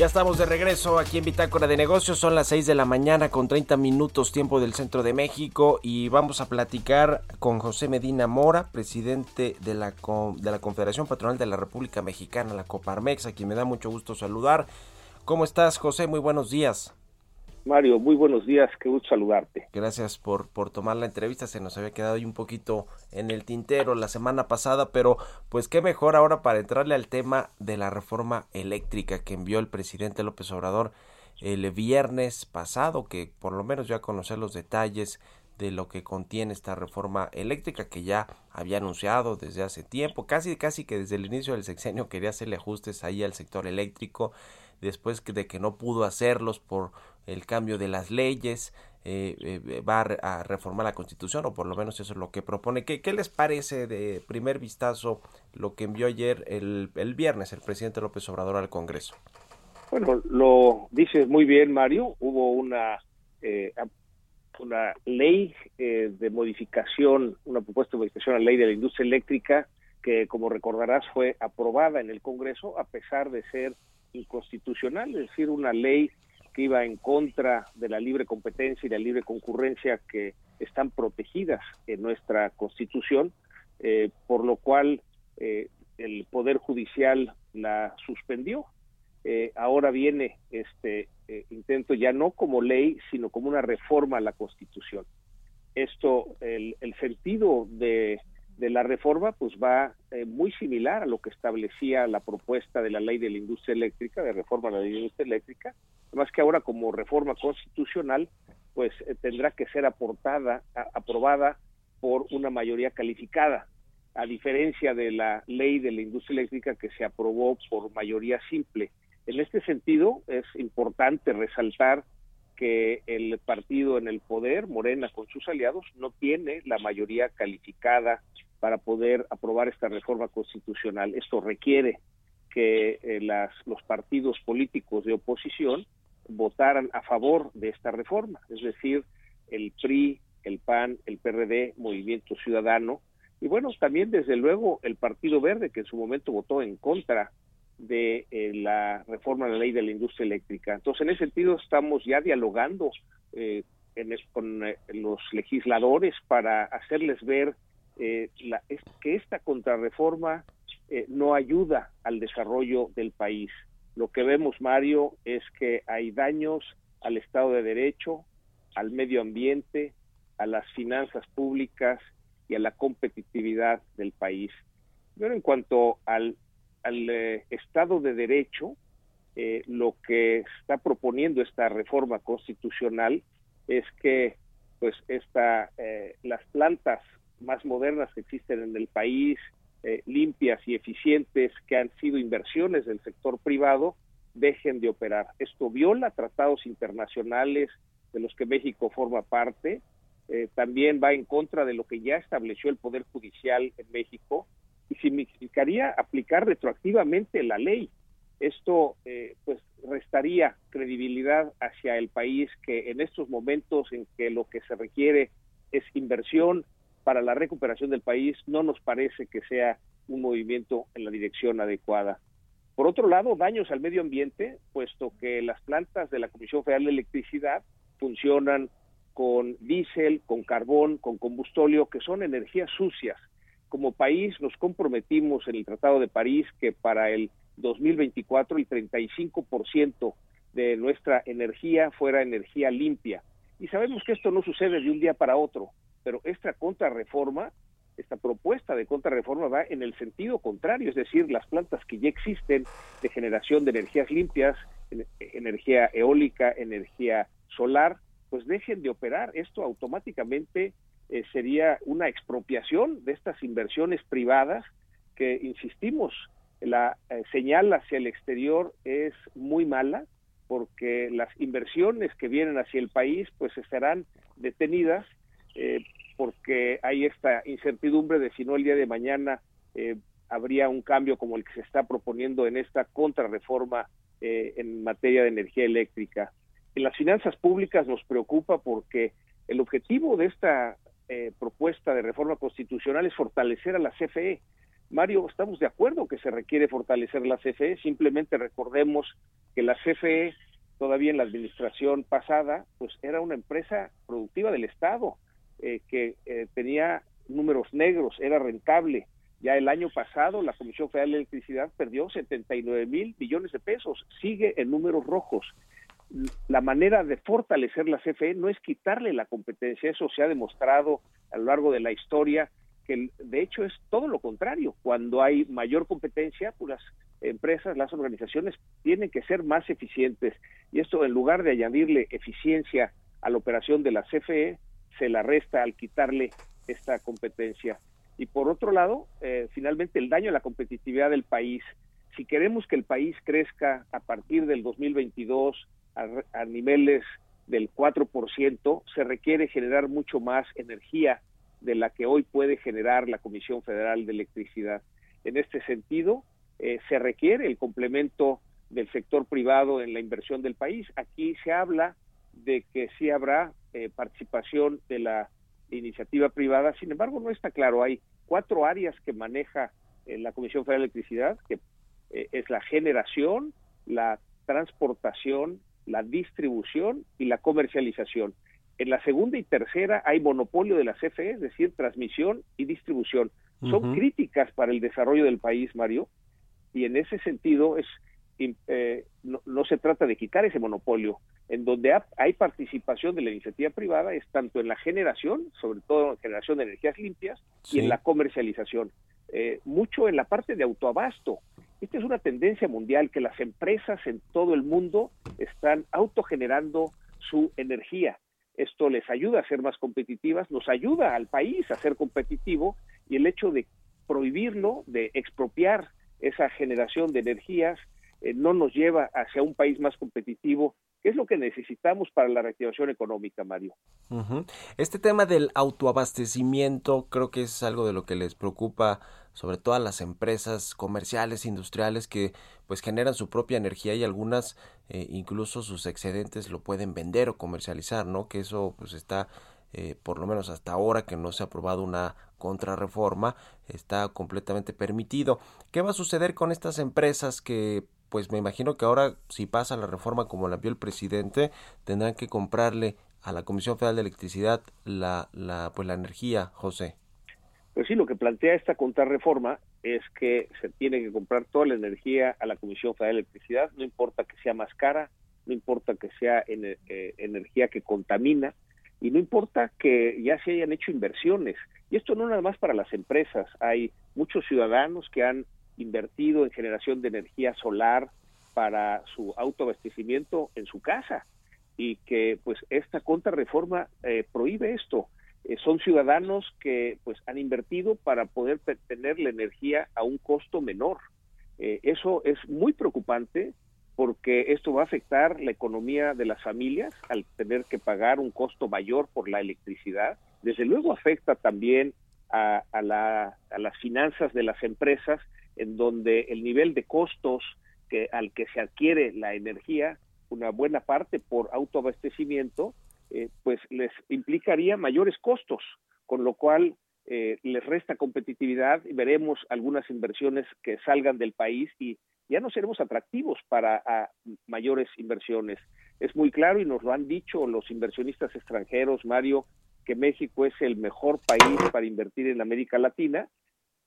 Ya estamos de regreso aquí en Bitácora de Negocios. Son las 6 de la mañana con 30 minutos tiempo del centro de México y vamos a platicar con José Medina Mora, presidente de la, de la Confederación Patronal de la República Mexicana, la Coparmex, a quien me da mucho gusto saludar. ¿Cómo estás, José? Muy buenos días. Mario, muy buenos días, qué gusto saludarte. Gracias por, por tomar la entrevista, se nos había quedado ahí un poquito en el tintero la semana pasada, pero pues qué mejor ahora para entrarle al tema de la reforma eléctrica que envió el presidente López Obrador el viernes pasado, que por lo menos ya conocer los detalles de lo que contiene esta reforma eléctrica que ya había anunciado desde hace tiempo, casi casi que desde el inicio del sexenio quería hacerle ajustes ahí al sector eléctrico, después de que no pudo hacerlos por el cambio de las leyes, eh, eh, va a, reformar la constitución o por lo menos eso es lo que propone. ¿Qué, qué les parece de primer vistazo lo que envió ayer el, el, viernes el presidente López Obrador al Congreso? Bueno, lo dices muy bien Mario, hubo una, eh, una ley eh, de modificación, una propuesta de modificación a la ley de la industria eléctrica que como recordarás fue aprobada en el Congreso a pesar de ser inconstitucional, es decir, una ley que iba en contra de la libre competencia y la libre concurrencia que están protegidas en nuestra Constitución, eh, por lo cual eh, el Poder Judicial la suspendió. Eh, ahora viene este intento ya no como ley, sino como una reforma a la Constitución. Esto, el, el sentido de de la reforma pues va eh, muy similar a lo que establecía la propuesta de la ley de la industria eléctrica, de reforma a la ley de la industria eléctrica, más que ahora como reforma constitucional pues eh, tendrá que ser aportada, aprobada por una mayoría calificada, a diferencia de la ley de la industria eléctrica que se aprobó por mayoría simple. En este sentido es importante resaltar que el partido en el poder, Morena con sus aliados, no tiene la mayoría calificada para poder aprobar esta reforma constitucional. Esto requiere que eh, las, los partidos políticos de oposición votaran a favor de esta reforma, es decir, el PRI, el PAN, el PRD, Movimiento Ciudadano, y bueno, también desde luego el Partido Verde, que en su momento votó en contra de eh, la reforma de la ley de la industria eléctrica. Entonces, en ese sentido, estamos ya dialogando eh, con los legisladores para hacerles ver eh, la, es que esta contrarreforma eh, no ayuda al desarrollo del país. Lo que vemos, Mario, es que hay daños al Estado de Derecho, al medio ambiente, a las finanzas públicas y a la competitividad del país. Pero en cuanto al, al eh, Estado de Derecho, eh, lo que está proponiendo esta reforma constitucional es que pues esta, eh, las plantas más modernas que existen en el país, eh, limpias y eficientes, que han sido inversiones del sector privado, dejen de operar. Esto viola tratados internacionales de los que México forma parte, eh, también va en contra de lo que ya estableció el Poder Judicial en México y significaría aplicar retroactivamente la ley. Esto eh, pues restaría credibilidad hacia el país que en estos momentos en que lo que se requiere es inversión, para la recuperación del país no nos parece que sea un movimiento en la dirección adecuada. Por otro lado, daños al medio ambiente, puesto que las plantas de la Comisión Federal de Electricidad funcionan con diésel, con carbón, con combustóleo, que son energías sucias. Como país nos comprometimos en el Tratado de París que para el 2024 el 35% de nuestra energía fuera energía limpia. Y sabemos que esto no sucede de un día para otro pero esta contrarreforma, esta propuesta de contrarreforma va en el sentido contrario, es decir, las plantas que ya existen de generación de energías limpias, energía eólica, energía solar, pues dejen de operar. Esto automáticamente eh, sería una expropiación de estas inversiones privadas que, insistimos, la eh, señal hacia el exterior es muy mala porque las inversiones que vienen hacia el país pues estarán detenidas eh, porque hay esta incertidumbre de si no el día de mañana habría un cambio como el que se está proponiendo en esta contrarreforma en materia de energía eléctrica. En las finanzas públicas nos preocupa porque el objetivo de esta eh, propuesta de reforma constitucional es fortalecer a la CFE. Mario, estamos de acuerdo que se requiere fortalecer la CFE, simplemente recordemos que la CFE todavía en la administración pasada, pues era una empresa productiva del Estado, eh, que eh, tenía números negros, era rentable. Ya el año pasado la Comisión Federal de Electricidad perdió 79 mil millones de pesos, sigue en números rojos la manera de fortalecer la CFE no es quitarle la competencia, eso se ha demostrado a lo largo de la historia, que de hecho es todo lo contrario. Cuando hay mayor competencia, pues las empresas, las organizaciones tienen que ser más eficientes y esto en lugar de añadirle eficiencia a la operación de la CFE, se la resta al quitarle esta competencia. Y por otro lado, eh, finalmente el daño a la competitividad del país. Si queremos que el país crezca a partir del 2022, a, niveles del 4%, se requiere generar mucho más energía de la que hoy puede generar la Comisión Federal de Electricidad. En este sentido, eh, se requiere el complemento del sector privado en la inversión del país. Aquí se habla de que sí habrá eh, participación de la iniciativa privada, sin embargo no está claro. Hay cuatro áreas que maneja eh, la Comisión Federal de Electricidad, que es la generación, la transportación, la distribución y la comercialización. En la segunda y tercera hay monopolio de la CFE, es decir, transmisión y distribución. Son críticas para el desarrollo del país, Mario, y en ese sentido es eh, no, se trata de quitar ese monopolio. En donde hay participación de la iniciativa privada es tanto en la generación, sobre todo en generación de energías limpias, y en la comercialización. Eh, mucho en la parte de autoabasto. Esta es una tendencia mundial que las empresas en todo el mundo están autogenerando su energía. Esto les ayuda a ser más competitivas, nos ayuda al país a ser competitivo y el hecho de prohibirlo, de expropiar esa generación de energías, eh, no nos lleva hacia un país más competitivo ¿Qué es lo que necesitamos para la reactivación económica, Mario? Este tema del autoabastecimiento creo que es algo de lo que les preocupa sobre todo a las empresas comerciales, industriales que pues generan su propia energía y algunas eh, incluso sus excedentes lo pueden vender o comercializar, ¿no? Que eso pues está eh, por lo menos hasta ahora que no se ha aprobado una contrarreforma, está completamente permitido. ¿Qué va a suceder con estas empresas que pues me imagino que ahora si pasa la reforma como la vio el presidente, tendrán que comprarle a la Comisión Federal de Electricidad la, la, pues la energía, José. Pues sí, lo que plantea esta contrarreforma es que se tiene que comprar toda la energía a la Comisión Federal de Electricidad, no importa que sea más cara, no importa que sea eh, energía que contamina y no importa que ya se hayan hecho inversiones. Y esto no nada más para las empresas, hay muchos ciudadanos que han invertido en generación de energía solar para su autoabastecimiento en su casa y que pues esta contrarreforma eh, prohíbe esto. Eh, son ciudadanos que pues han invertido para poder tener la energía a un costo menor. Eh, eso es muy preocupante porque esto va a afectar la economía de las familias al tener que pagar un costo mayor por la electricidad. Desde luego afecta también a, la, a las finanzas de las empresas en donde el nivel de costos que, al que se adquiere la energía, una buena parte por autoabastecimiento, eh, pues les implicaría mayores costos, con lo cual eh, les resta competitividad veremos algunas inversiones que salgan del país y ya no seremos atractivos para mayores inversiones. Es muy claro y nos lo han dicho los inversionistas extranjeros, Mario, que México es el mejor país para invertir en América Latina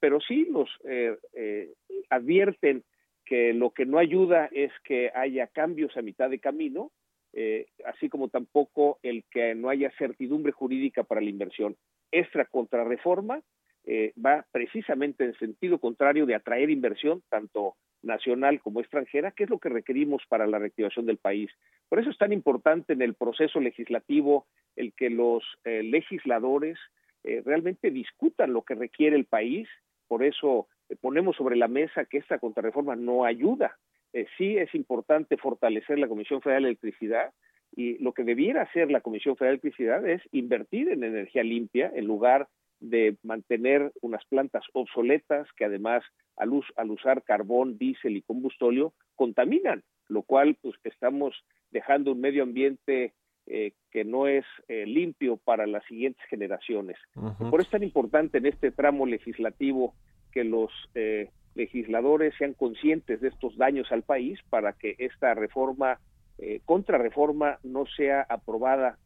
pero sí nos eh, eh, advierten que lo que no ayuda es que haya cambios a mitad de camino, eh, así como tampoco el que no haya certidumbre jurídica para la inversión. Esta contrarreforma va precisamente en sentido contrario de atraer inversión, tanto nacional como extranjera, que es lo que requerimos para la reactivación del país. Por eso es tan importante en el proceso legislativo el que los eh, legisladores eh, realmente discutan lo que requiere el país. Por eso eh, ponemos sobre la mesa que esta contrarreforma no ayuda. sí es importante fortalecer la Comisión Federal de Electricidad y lo que debiera hacer la Comisión Federal de Electricidad es invertir en energía limpia en lugar de mantener unas plantas obsoletas que además al, al usar carbón, diésel y combustóleo contaminan, lo cual pues estamos dejando un medio ambiente eh, que no es eh, limpio para las siguientes generaciones. Por eso es tan importante en este tramo legislativo que los eh, legisladores sean conscientes de estos daños al país para que esta reforma, contrarreforma, no sea aprobada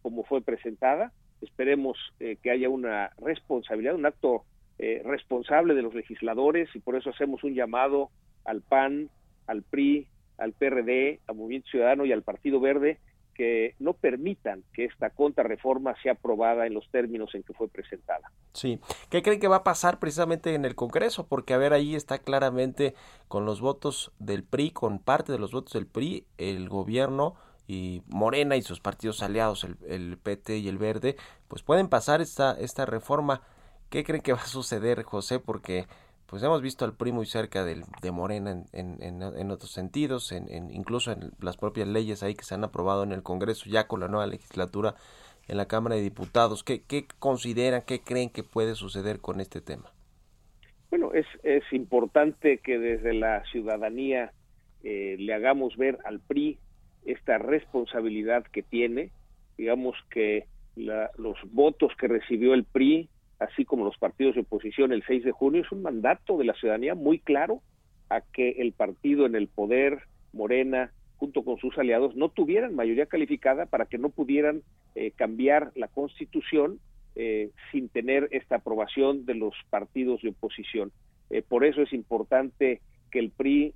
como fue presentada. Esperemos que haya una responsabilidad, un acto responsable de los legisladores y por eso hacemos un llamado al PAN, al PRI, al PRD, al Movimiento Ciudadano y al Partido Verde que no permitan que esta contrarreforma sea aprobada en los términos en que fue presentada. Sí, ¿qué creen que va a pasar precisamente en el Congreso? Porque a ver, ahí está claramente con los votos del PRI, con parte de los votos del PRI, el gobierno y Morena y sus partidos aliados, el, el PT y el Verde, pues pueden pasar esta, esta reforma. ¿Qué creen que va a suceder, José? Porque pues hemos visto al PRI muy cerca del, de Morena en, en, en, otros sentidos, en, incluso en las propias leyes ahí que se han aprobado en el Congreso ya con la nueva legislatura en la Cámara de Diputados. ¿Qué, qué consideran, qué creen que puede suceder con este tema? Bueno, es, es importante que desde la ciudadanía eh, le hagamos ver al PRI esta responsabilidad que tiene, digamos que la, los votos que recibió el PRI así como los partidos de oposición el 6 de junio, es un mandato de la ciudadanía muy claro a que el partido en el poder, Morena, junto con sus aliados, no tuvieran mayoría calificada para que no pudieran eh, cambiar la constitución eh, sin tener esta aprobación de los partidos de oposición. Eh, por eso es importante que el PRI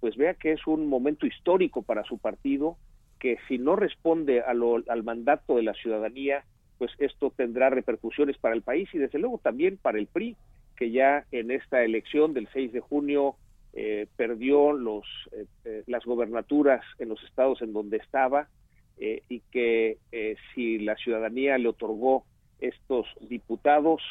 pues vea que es un momento histórico para su partido, que si no responde al mandato de la ciudadanía, pues esto tendrá repercusiones para el país y desde luego también para el PRI, que ya en esta elección del 6 de junio eh, perdió los, eh, eh, las gobernaturas en los estados en donde estaba y que si la ciudadanía le otorgó estos diputados,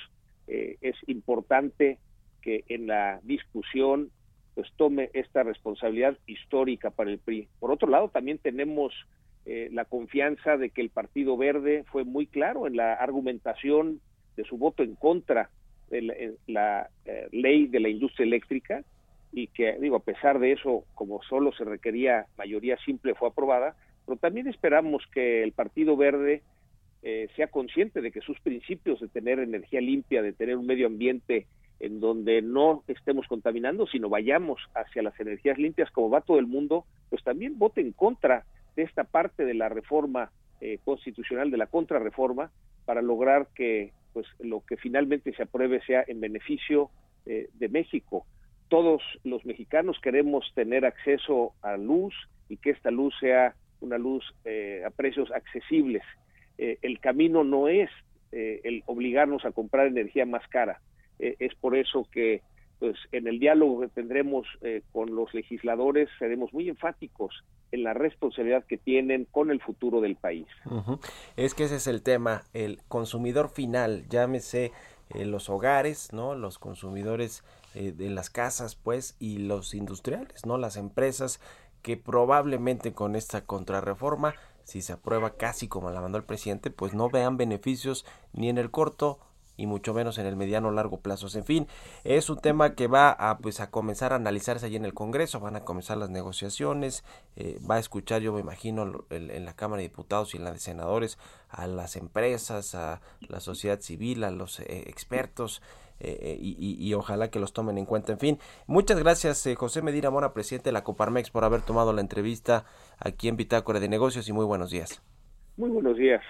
es importante que en la discusión pues tome esta responsabilidad histórica para el PRI. Por otro lado, también tenemos eh, la confianza de que el Partido Verde fue muy claro en la argumentación de su voto en contra de la, eh, ley de la industria eléctrica y que, digo, a pesar de eso, como solo se requería mayoría simple, fue aprobada, pero también esperamos que el Partido Verde eh, sea consciente de que sus principios de tener energía limpia, de tener un medio ambiente en donde no estemos contaminando, sino vayamos hacia las energías limpias como va todo el mundo, pues también vote en contra de esta parte de la reforma eh, constitucional, de la contrarreforma, para lograr que pues lo que finalmente se apruebe sea en beneficio eh, de México. Todos los mexicanos queremos tener acceso a luz y que esta luz sea una luz eh, a precios accesibles. el camino no es el obligarnos a comprar energía más cara. es por eso que pues en el diálogo que tendremos con los legisladores seremos muy enfáticos en la responsabilidad que tienen con el futuro del país. Es que ese es el tema, el consumidor final, llámese eh, los hogares, ¿no? Los consumidores eh, de las casas, pues, y los industriales, ¿no? Las empresas que probablemente con esta contrarreforma, si se aprueba casi como la mandó el presidente, pues no vean beneficios ni en el corto y mucho menos en el mediano largo plazo. En fin, es un tema que va a pues a comenzar a analizarse allí en el Congreso, van a comenzar las negociaciones, eh, va a escuchar yo me imagino en la Cámara de Diputados y en la de Senadores a las empresas, a la sociedad civil, a los eh, expertos. Eh, y, ojalá que los tomen en cuenta. En fin, muchas gracias José Medina Mora, presidente de la Coparmex, por haber tomado la entrevista aquí en Bitácora de Negocios y muy buenos días. Muy buenos días.